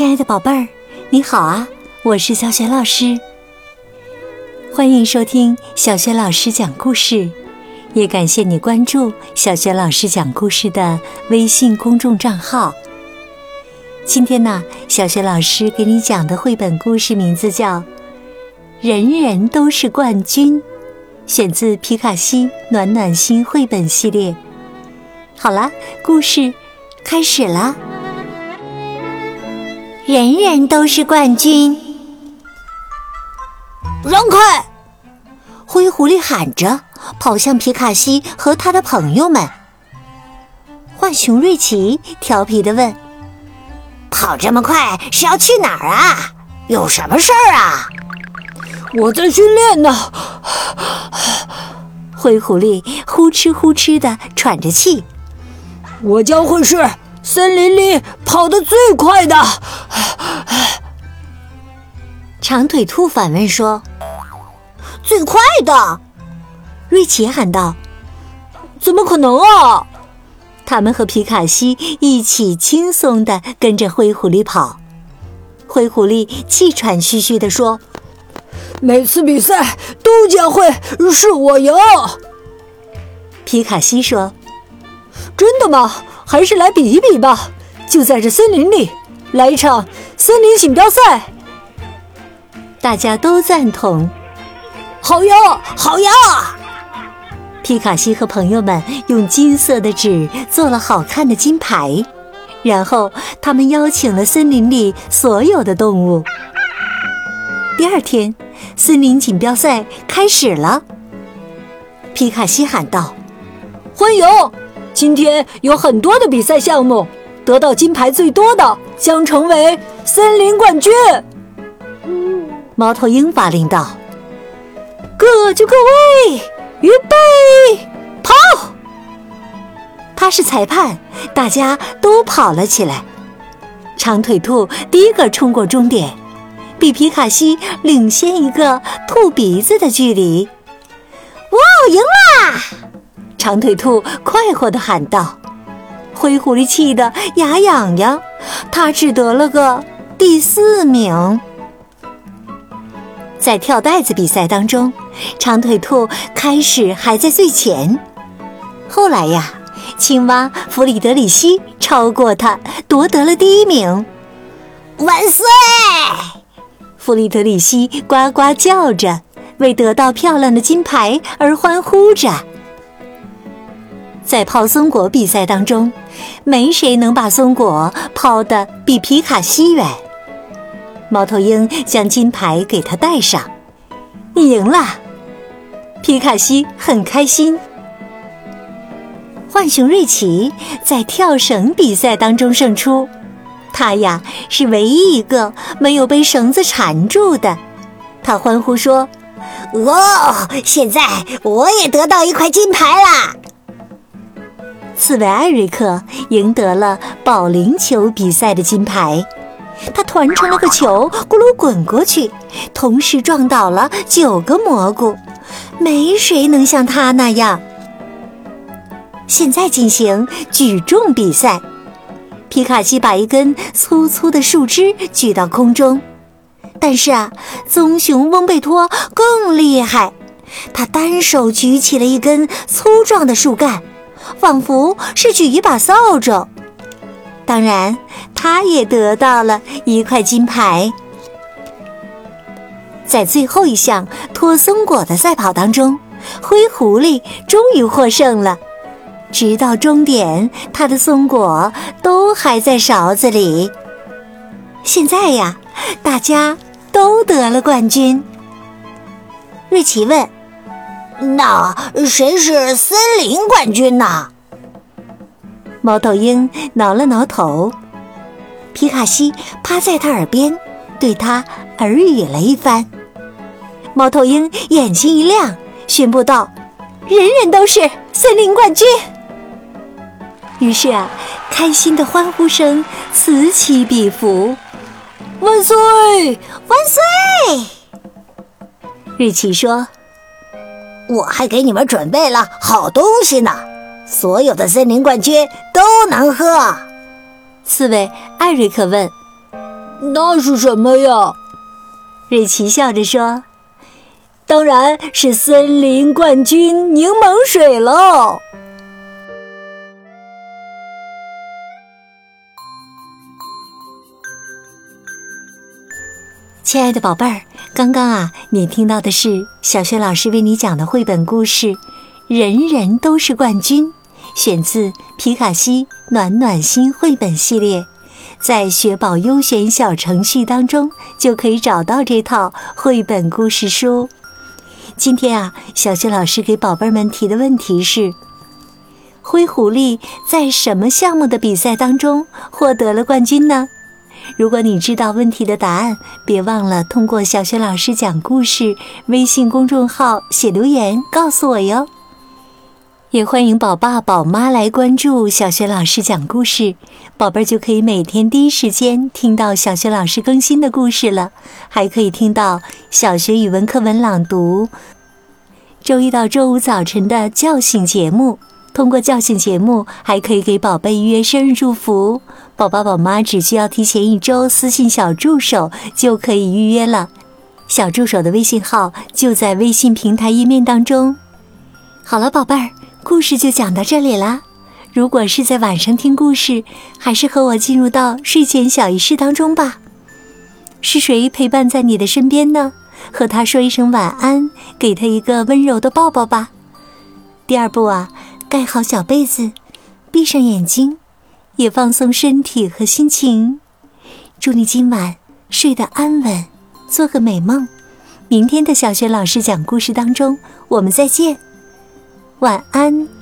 亲爱的宝贝儿，你好啊！我是小雪老师，欢迎收听小雪老师讲故事，也感谢你关注小雪老师讲故事的微信公众账号。今天呢，小雪老师给你讲的绘本故事名字叫《人人都是冠军》，选自皮卡西暖暖心绘本系列。好了，故事开始了。人人都是冠军。让开！灰狐狸喊着，跑向皮卡西和他的朋友们。浣熊瑞奇调皮的问：“跑这么快是要去哪儿啊？有什么事儿啊？”我在训练呢。灰狐狸呼哧呼哧的喘着气。我将会是。森林里跑得最快的，长腿兔反问说：“最快的？”瑞奇喊道：“怎么可能啊！”他们和皮卡西一起轻松地跟着灰狐狸跑。灰狐狸气喘吁吁地说：“每次比赛都将会是我赢。”皮卡西说：“真的吗？”还是来比一比吧，就在这森林里来一场森林锦标赛。大家都赞同，好呀，好呀！皮卡西和朋友们用金色的纸做了好看的金牌，然后他们邀请了森林里所有的动物。第二天，森林锦标赛开始了。皮卡西喊道：“欢迎！”今天有很多的比赛项目，得到金牌最多的将成为森林冠军。猫头鹰发令道：“各就各位，预备，跑！”他是裁判，大家都跑了起来。长腿兔第一个冲过终点，比皮卡西领先一个兔鼻子的距离。哇，赢啦！长腿兔快活地喊道：“灰狐狸气得牙痒痒，他只得了个第四名。”在跳袋子比赛当中，长腿兔开始还在最前，后来呀，青蛙弗里德里希超过他，夺得了第一名。万岁！弗里德里希呱呱叫着，为得到漂亮的金牌而欢呼着。在抛松果比赛当中，没谁能把松果抛得比皮卡西远。猫头鹰将金牌给他戴上，你赢了。皮卡西很开心。浣熊瑞奇在跳绳比赛当中胜出，他呀是唯一一个没有被绳子缠住的。他欢呼说：“哦，现在我也得到一块金牌啦！”刺猬艾瑞克赢得了保龄球比赛的金牌，他团成了个球，咕噜滚过去，同时撞倒了九个蘑菇，没谁能像他那样。现在进行举重比赛，皮卡西把一根粗粗的树枝举到空中，但是啊，棕熊翁贝托更厉害，他单手举起了一根粗壮的树干。仿佛是举一把扫帚，当然，他也得到了一块金牌。在最后一项脱松果的赛跑当中，灰狐狸终于获胜了。直到终点，他的松果都还在勺子里。现在呀，大家都得了冠军。瑞奇问。那谁是森林冠军呢？猫头鹰挠了挠头，皮卡西趴在他耳边，对他耳语了一番。猫头鹰眼睛一亮，宣布道：“人人都是森林冠军。”于是啊，开心的欢呼声此起彼伏。万岁！万岁！瑞奇说。我还给你们准备了好东西呢，所有的森林冠军都能喝。刺猬艾瑞克问：“那是什么呀？瑞奇笑着说：“当然是森林冠军柠檬水喽！”亲爱的宝贝儿，刚刚啊，你听到的是小学老师为你讲的绘本故事《人人都是冠军》，选自皮卡西暖暖心绘本系列。在学宝优选小程序当中，就可以找到这套绘本故事书。今天啊，小雪老师给宝贝们提的问题是：灰狐狸在什么项目的比赛当中获得了冠军呢？如果你知道问题的答案，别忘了通过小雪老师讲故事微信公众号写留言告诉我哟。也欢迎宝爸宝妈来关注小学老师讲故事，宝贝儿就可以每天第一时间听到小学老师更新的故事了，还可以听到小学语文课文朗读。周一到周五早晨的叫醒节目，通过叫醒节目还可以给宝贝预约生日祝福，宝宝宝妈只需要提前一周私信小助手就可以预约了。小助手的微信号就在微信平台页面当中。好了，宝贝儿。故事就讲到这里啦。如果是在晚上听故事，还是和我进入到睡前小仪式当中吧。是谁陪伴在你的身边呢？和他说一声晚安，给他一个温柔的抱抱吧。第二步啊，盖好小被子，闭上眼睛，也放松身体和心情。祝你今晚睡得安稳，做个美梦。明天的小学老师讲故事当中，我们再见。晚安。